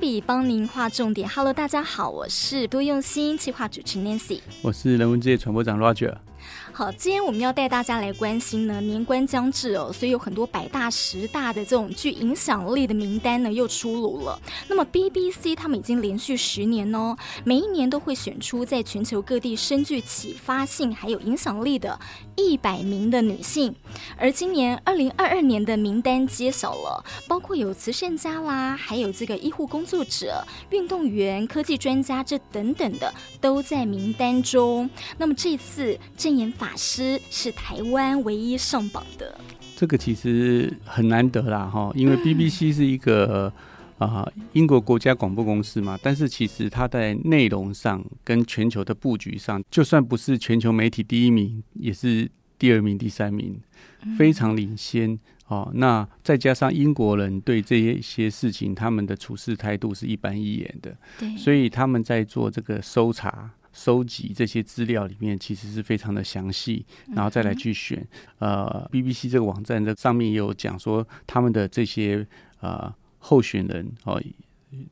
比帮您划重点。Hello，大家好，我是多用心企划主持 Nancy，我是人文之夜传播长 Roger。好，今天我们要带大家来关心呢，年关将至哦，所以有很多百大、十大的这种具影响力的名单呢又出炉了。那么 BBC 他们已经连续十年哦，每一年都会选出在全球各地深具启发性还有影响力的一百名的女性。而今年二零二二年的名单揭晓了，包括有慈善家啦，还有这个医护工作者、运动员、科技专家这等等的都在名单中。那么这次证言法师是台湾唯一上榜的，这个其实很难得啦，哈，因为 BBC 是一个啊、呃、英国国家广播公司嘛，但是其实它在内容上跟全球的布局上，就算不是全球媒体第一名，也是第二名、第三名，非常领先哦。那再加上英国人对这些些事情，他们的处事态度是一板一眼的，对，所以他们在做这个搜查。收集这些资料里面其实是非常的详细，然后再来去选。呃，BBC 这个网站的上面也有讲说他们的这些呃候选人哦，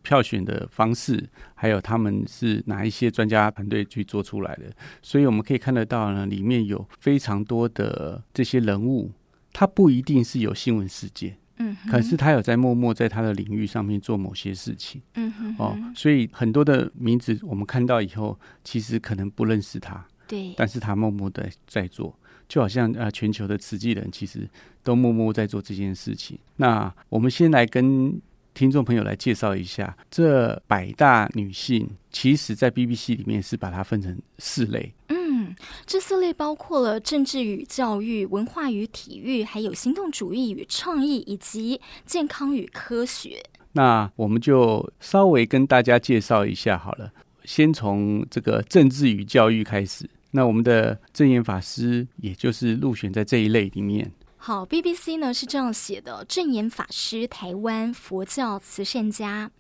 票选的方式，还有他们是哪一些专家团队去做出来的。所以我们可以看得到呢，里面有非常多的这些人物，他不一定是有新闻事件。嗯，可是他有在默默在他的领域上面做某些事情，嗯哼，哦，所以很多的名字我们看到以后，其实可能不认识他，对，但是他默默的在做，就好像呃全球的慈济人其实都默默在做这件事情。那我们先来跟听众朋友来介绍一下这百大女性，其实在 BBC 里面是把它分成四类。这四类包括了政治与教育、文化与体育，还有行动主义与创意，以及健康与科学。那我们就稍微跟大家介绍一下好了，先从这个政治与教育开始。那我们的证严法师，也就是入选在这一类里面。好，BBC 呢是这样写的：证严法师，台湾佛教慈善家。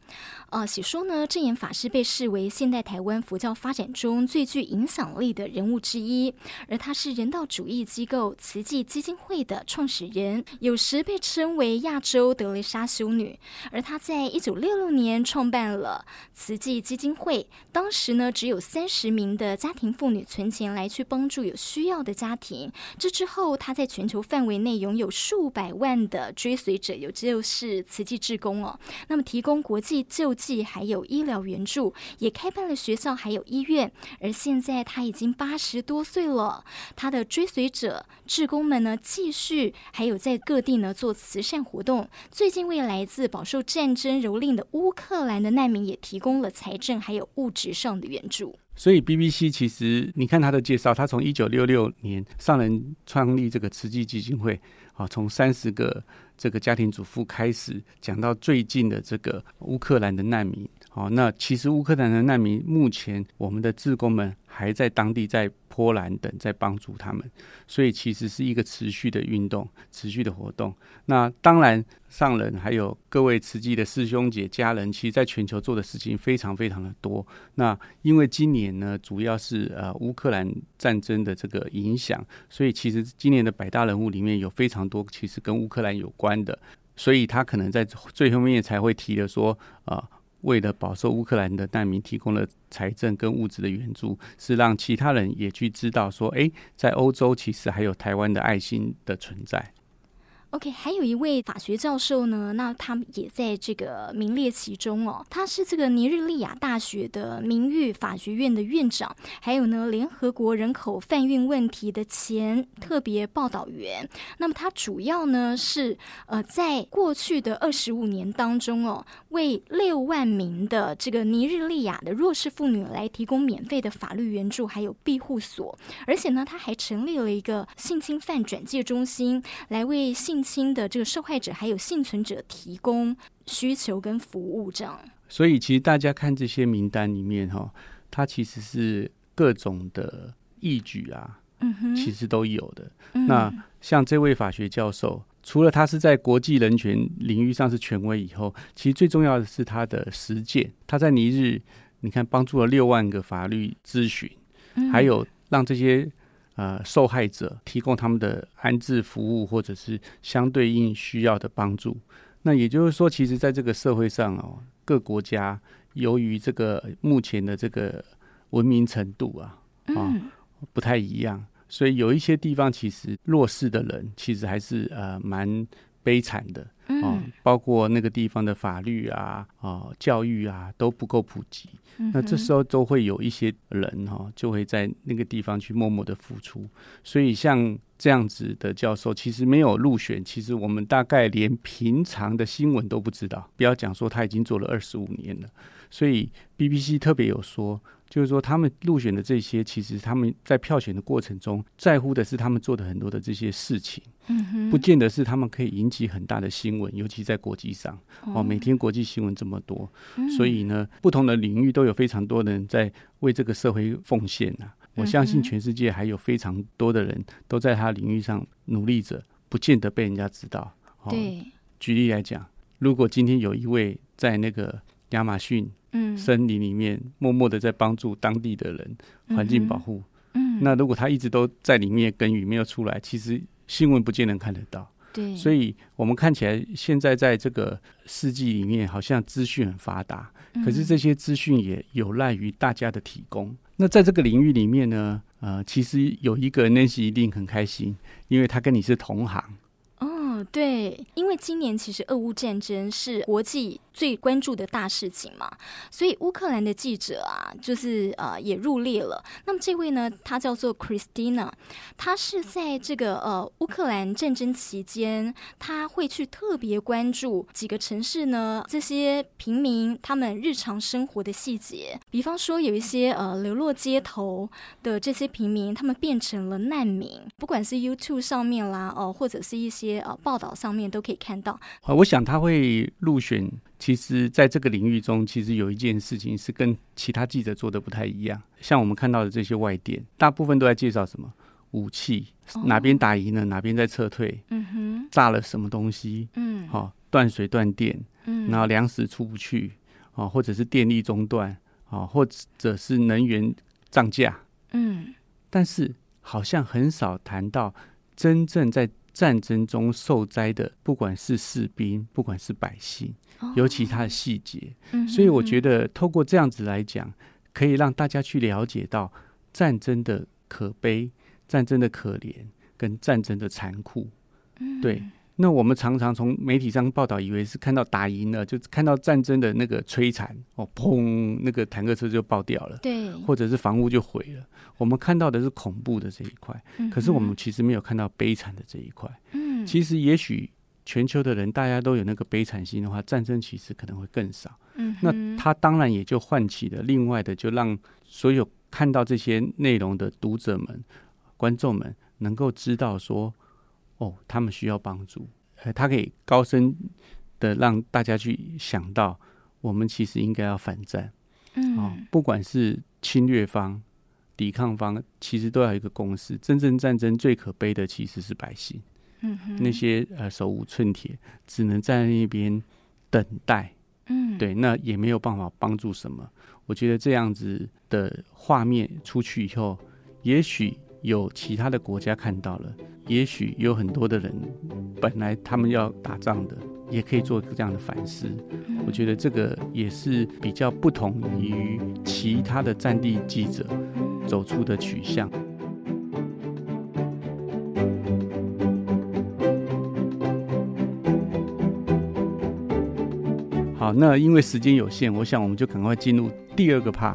呃，喜说呢，证严法师被视为现代台湾佛教发展中最具影响力的人物之一，而他是人道主义机构慈济基金会的创始人，有时被称为亚洲德蕾莎修女。而他在一九六六年创办了慈济基金会，当时呢只有三十名的家庭妇女存钱来去帮助有需要的家庭。这之后，他在全球范围内拥有数百万的追随者，有就是慈济志工哦，那么提供国际救济。还有医疗援助，也开办了学校，还有医院。而现在他已经八十多岁了，他的追随者、志工们呢，继续还有在各地呢做慈善活动。最近为来自饱受战争蹂躏的乌克兰的难民也提供了财政还有物质上的援助。所以 BBC 其实你看他的介绍，他从一九六六年上任创立这个慈济基金会，啊，从三十个。这个家庭主妇开始讲到最近的这个乌克兰的难民，好，那其实乌克兰的难民目前我们的志工们还在当地，在波兰等在帮助他们，所以其实是一个持续的运动，持续的活动。那当然，上人还有各位慈济的师兄姐家人，其实在全球做的事情非常非常的多。那因为今年呢，主要是呃乌克兰战争的这个影响，所以其实今年的百大人物里面有非常多其实跟乌克兰有关。的，所以他可能在最后面才会提的说，啊，为了饱受乌克兰的难民提供了财政跟物质的援助，是让其他人也去知道说，哎，在欧洲其实还有台湾的爱心的存在。OK，还有一位法学教授呢，那他也在这个名列其中哦。他是这个尼日利亚大学的名誉法学院的院长，还有呢，联合国人口贩运问题的前特别报道员。那么他主要呢是呃，在过去的二十五年当中哦，为六万名的这个尼日利亚的弱势妇女来提供免费的法律援助，还有庇护所。而且呢，他还成立了一个性侵犯转介中心，来为性性侵的这个受害者还有幸存者提供需求跟服务，这样。所以其实大家看这些名单里面哈，它其实是各种的义举啊，嗯哼，其实都有的。嗯、那像这位法学教授，除了他是在国际人权领域上是权威以后，其实最重要的是他的实践。他在尼日，你看帮助了六万个法律咨询，嗯、还有让这些。呃，受害者提供他们的安置服务，或者是相对应需要的帮助。那也就是说，其实在这个社会上哦，各国家由于这个目前的这个文明程度啊啊不太一样，所以有一些地方其实弱势的人其实还是呃蛮悲惨的。哦，包括那个地方的法律啊、哦、教育啊都不够普及，嗯、那这时候都会有一些人哈、哦，就会在那个地方去默默的付出。所以像这样子的教授，其实没有入选，其实我们大概连平常的新闻都不知道，不要讲说他已经做了二十五年了。所以 BBC 特别有说。就是说，他们入选的这些，其实他们在票选的过程中，在乎的是他们做的很多的这些事情，不见得是他们可以引起很大的新闻，尤其在国际上，哦，每天国际新闻这么多，所以呢，不同的领域都有非常多的人在为这个社会奉献呐。我相信全世界还有非常多的人都在他领域上努力着，不见得被人家知道。对，举例来讲，如果今天有一位在那个亚马逊。嗯，森林里面默默的在帮助当地的人环境保护。嗯，那如果他一直都在里面耕耘，没有出来，其实新闻不见能看得到。对，所以我们看起来现在在这个世纪里面，好像资讯很发达，可是这些资讯也有赖于大家的提供。那在这个领域里面呢，呃，其实有一个 Nancy 一定很开心，因为他跟你是同行。对，因为今年其实俄乌战争是国际最关注的大事情嘛，所以乌克兰的记者啊，就是呃也入列了。那么这位呢，他叫做 Christina，他是在这个呃乌克兰战争期间，他会去特别关注几个城市呢，这些平民他们日常生活的细节，比方说有一些呃流落街头的这些平民，他们变成了难民，不管是 YouTube 上面啦，哦、呃、或者是一些呃报道上面都可以看到。啊，我想他会入选。其实，在这个领域中，其实有一件事情是跟其他记者做的不太一样。像我们看到的这些外电，大部分都在介绍什么武器，哪边打赢了，哪边在撤退，嗯哼，炸了什么东西，嗯，好，断水断电，嗯，然后粮食出不去，啊，或者是电力中断，啊，或者是能源涨价，嗯，但是好像很少谈到真正在战争中受灾的，不管是士兵，不管是百姓。尤其他的细节，所以我觉得透过这样子来讲，可以让大家去了解到战争的可悲、战争的可怜跟战争的残酷。对，那我们常常从媒体上报道，以为是看到打赢了，就看到战争的那个摧残哦，砰，那个坦克车就爆掉了，对，或者是房屋就毁了。我们看到的是恐怖的这一块，可是我们其实没有看到悲惨的这一块。嗯，其实也许。全球的人，大家都有那个悲惨心的话，战争其实可能会更少。嗯，那它当然也就唤起了另外的，就让所有看到这些内容的读者们、观众们能够知道说，哦，他们需要帮助。呃，他可以高声的让大家去想到，我们其实应该要反战。嗯，哦，不管是侵略方、抵抗方，其实都要有一个共识。真正战争最可悲的其实是百姓。嗯，那些呃手无寸铁，只能在那边等待。嗯，对，那也没有办法帮助什么。我觉得这样子的画面出去以后，也许有其他的国家看到了，也许有很多的人本来他们要打仗的，也可以做这样的反思。我觉得这个也是比较不同于其他的战地记者走出的取向。好，那因为时间有限，我想我们就赶快进入第二个 part。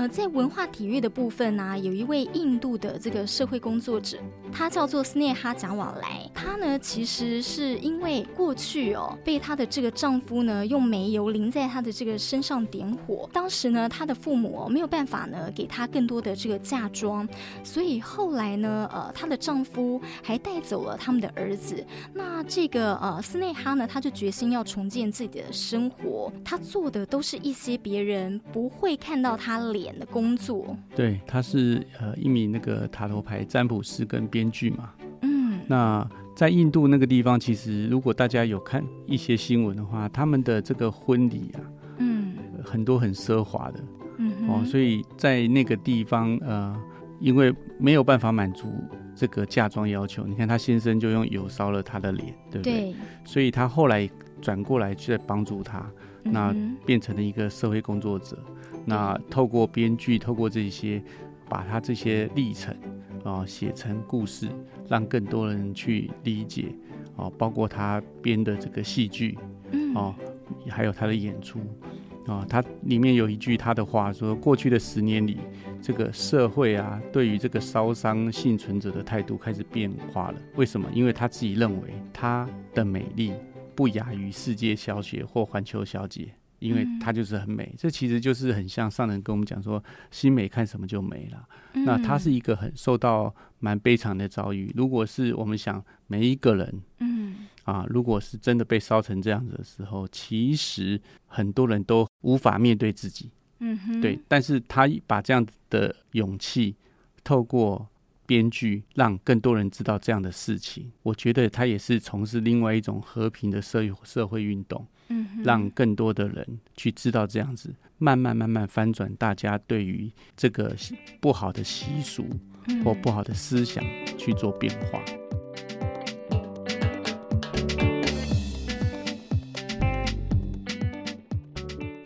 呃，在文化体育的部分呢、有一位印度的这个社会工作者，他叫做斯内哈贾瓦莱。他呢，其实是因为过去哦，被她的这个丈夫呢用煤油淋在她的这个身上点火。当时呢，她的父母、哦、没有办法呢给她更多的这个嫁妆，所以后来呢，呃，她的丈夫还带走了他们的儿子。那这个呃斯内哈呢，他就决心要重建自己的生活。他做的都是一些别人不会看到他脸。的工作，对，他是呃一名那个塔罗牌占卜师跟编剧嘛。嗯，那在印度那个地方，其实如果大家有看一些新闻的话，他们的这个婚礼啊，嗯，很多很奢华的，嗯哦，所以在那个地方，呃，因为没有办法满足这个嫁妆要求，你看他先生就用油烧了他的脸，对不对？对，所以他后来转过来去在帮助他。那变成了一个社会工作者。那透过编剧，透过这些，把他这些历程啊写成故事，让更多人去理解哦，包括他编的这个戏剧，哦，还有他的演出啊，他里面有一句他的话说：过去的十年里，这个社会啊，对于这个烧伤幸存者的态度开始变化了。为什么？因为他自己认为他的美丽不亚于世界小姐或环球小姐。因为它就是很美，这其实就是很像上人跟我们讲说，心美看什么就美了。那它是一个很受到蛮悲惨的遭遇。如果是我们想每一个人，嗯，啊，如果是真的被烧成这样子的时候，其实很多人都无法面对自己，嗯哼，对。但是他把这样的勇气透过编剧，让更多人知道这样的事情。我觉得他也是从事另外一种和平的社社会运动。嗯，让更多的人去知道这样子，慢慢慢慢翻转大家对于这个不好的习俗或不好的思想去做变化。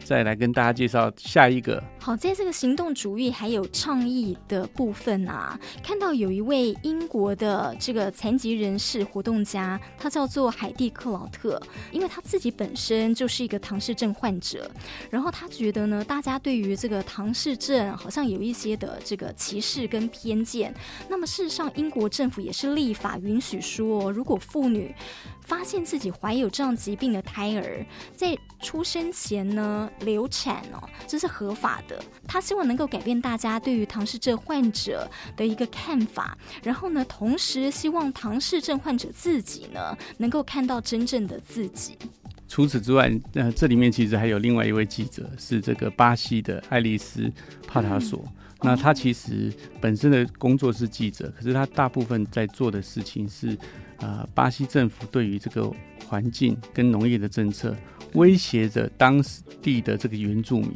再来跟大家介绍下一个。好，在这个行动主义还有倡议的部分啊，看到有一位英国的这个残疾人士活动家，他叫做海蒂克劳特，因为他自己本身就是一个唐氏症患者，然后他觉得呢，大家对于这个唐氏症好像有一些的这个歧视跟偏见。那么事实上，英国政府也是立法允许说，如果妇女发现自己怀有这样疾病的胎儿，在出生前呢流产哦，这是合法的。他希望能够改变大家对于唐氏症患者的一个看法，然后呢，同时希望唐氏症患者自己呢能够看到真正的自己。除此之外，呃，这里面其实还有另外一位记者，是这个巴西的爱丽丝帕塔索。嗯、那他其实本身的工作是记者，可是他大部分在做的事情是，呃，巴西政府对于这个环境跟农业的政策威胁着当地的这个原住民。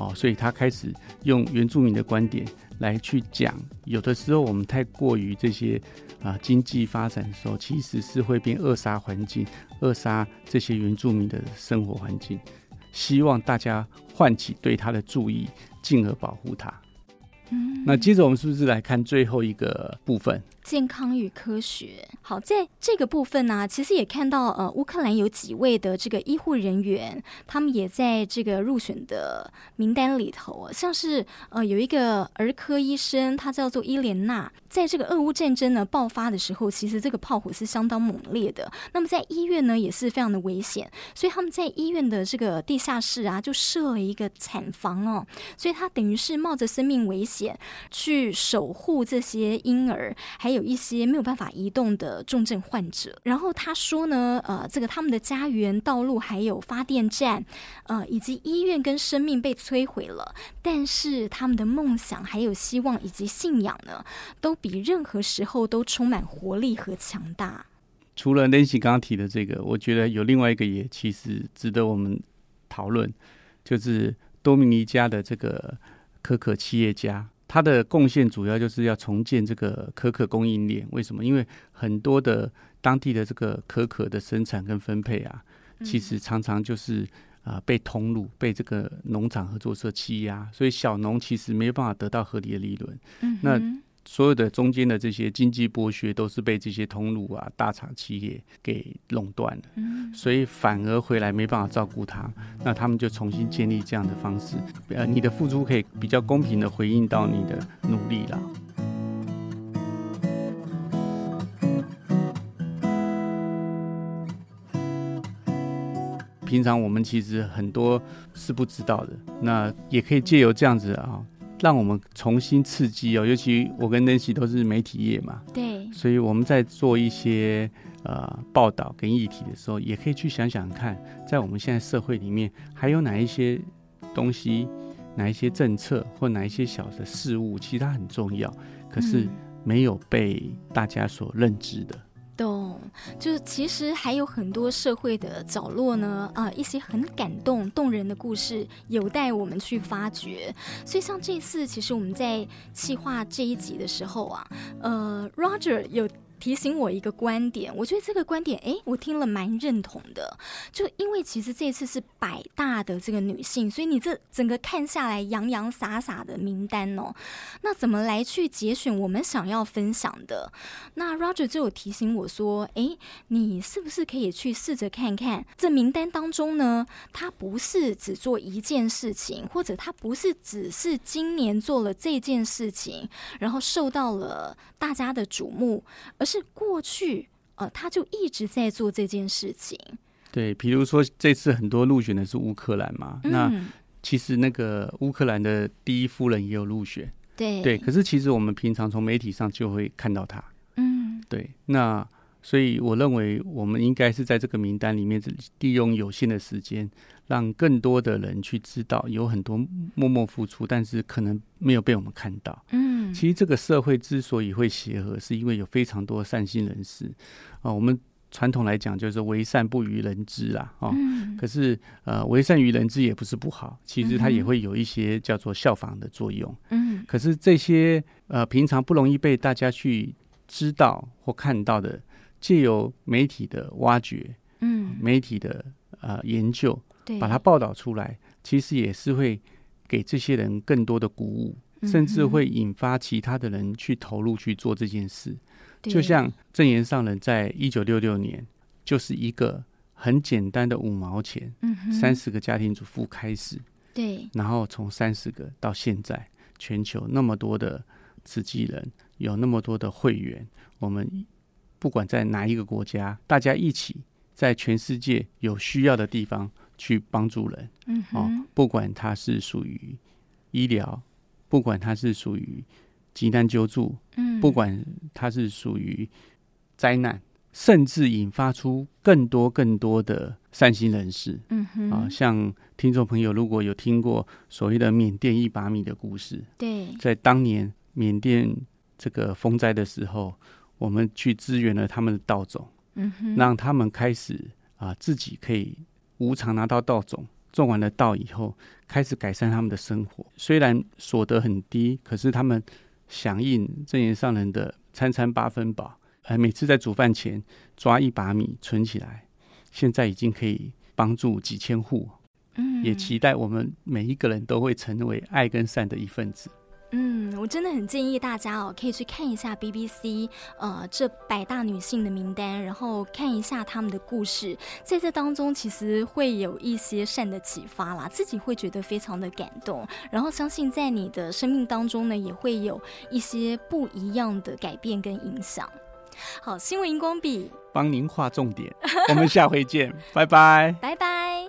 哦，所以他开始用原住民的观点来去讲，有的时候我们太过于这些啊经济发展的时候，其实是会变扼杀环境，扼杀这些原住民的生活环境。希望大家唤起对他的注意，进而保护他。嗯，那接着我们是不是来看最后一个部分？健康与科学。好，在这个部分呢、其实也看到，呃，乌克兰有几位的这个医护人员，他们也在这个入选的名单里头。像是呃，有一个儿科医生，他叫做伊莲娜。在这个俄乌战争呢爆发的时候，其实这个炮火是相当猛烈的。那么在医院呢，也是非常的危险，所以他们在医院的这个地下室啊，就设了一个产房哦。所以他等于是冒着生命危险去守护这些婴儿，还有。有一些没有办法移动的重症患者，然后他说呢，呃，这个他们的家园、道路还有发电站，呃，以及医院跟生命被摧毁了，但是他们的梦想还有希望以及信仰呢，都比任何时候都充满活力和强大。除了 Nancy 刚刚提的这个，我觉得有另外一个也其实值得我们讨论，就是多米尼加的这个可可企业家。它的贡献主要就是要重建这个可可供应链。为什么？因为很多的当地的这个可可的生产跟分配啊，其实常常就是啊、呃、被通路被这个农场合作社欺压，所以小农其实没有办法得到合理的利润。嗯，那。所有的中间的这些经济剥削都是被这些通路啊、大厂企业给垄断了，所以反而回来没办法照顾他，那他们就重新建立这样的方式，呃，你的付出可以比较公平的回应到你的努力啦。平常我们其实很多是不知道的，那也可以借由这样子啊。让我们重新刺激哦，尤其我跟 Nancy 都是媒体业嘛，对，所以我们在做一些呃报道跟议题的时候，也可以去想想看，在我们现在社会里面，还有哪一些东西、哪一些政策或哪一些小的事物，其实它很重要，可是没有被大家所认知的。懂，就是其实还有很多社会的角落呢，啊、一些很感动、动人的故事有待我们去发掘。所以像这次，其实我们在企划这一集的时候啊，呃，Roger 有提醒我一个观点，我觉得这个观点，哎，我听了蛮认同的。就因为其实这次是百大的这个女性，所以你这整个看下来洋洋洒洒的名单哦，那怎么来去节选我们想要分享的？那 Roger 就有提醒我说，哎，你是不是可以去试着看看这名单当中呢？她不是只做一件事情，或者她不是只是今年做了这件事情，然后受到了大家的瞩目，而是过去呃，他就一直在做这件事情。对，比如说这次很多入选的是乌克兰嘛，嗯、那其实那个乌克兰的第一夫人也有入选。对对，可是其实我们平常从媒体上就会看到他。嗯，对，那。所以我认为，我们应该是在这个名单里面，利用有限的时间，让更多的人去知道，有很多默默付出，但是可能没有被我们看到。嗯，其实这个社会之所以会协和，是因为有非常多善心人士啊。我们传统来讲，就是为善不于人知啦。哦，可是呃，为善于人知也不是不好，其实它也会有一些叫做效仿的作用。嗯，可是这些呃，平常不容易被大家去知道或看到的。借由媒体的挖掘，嗯，媒体的呃研究，对，把它报道出来，其实也是会给这些人更多的鼓舞，嗯、甚至会引发其他的人去投入去做这件事。就像正言上人在一九六六年，就是一个很简单的五毛钱，嗯，三十个家庭主妇开始，对，然后从三十个到现在，全球那么多的慈济人，有那么多的会员，我们。不管在哪一个国家，大家一起在全世界有需要的地方去帮助人。嗯，哦，不管它是属于医疗，不管它是属于急难救助，嗯，不管它是属于灾难，甚至引发出更多更多的善心人士。嗯哼，啊，像听众朋友如果有听过所谓的缅甸一把米的故事，对，在当年缅甸这个风灾的时候。我们去支援了他们的稻种，嗯哼，让他们开始啊、呃、自己可以无偿拿到稻种，种完了稻以后，开始改善他们的生活。虽然所得很低，可是他们响应正言上人的餐餐八分饱，呃，每次在煮饭前抓一把米存起来，现在已经可以帮助几千户。嗯，也期待我们每一个人都会成为爱跟善的一份子。嗯，我真的很建议大家哦，可以去看一下 BBC，呃，这百大女性的名单，然后看一下她们的故事，在这当中其实会有一些善的启发啦，自己会觉得非常的感动，然后相信在你的生命当中呢，也会有一些不一样的改变跟影响。好，新闻荧光笔帮您画重点，我们下回见，拜拜，拜拜。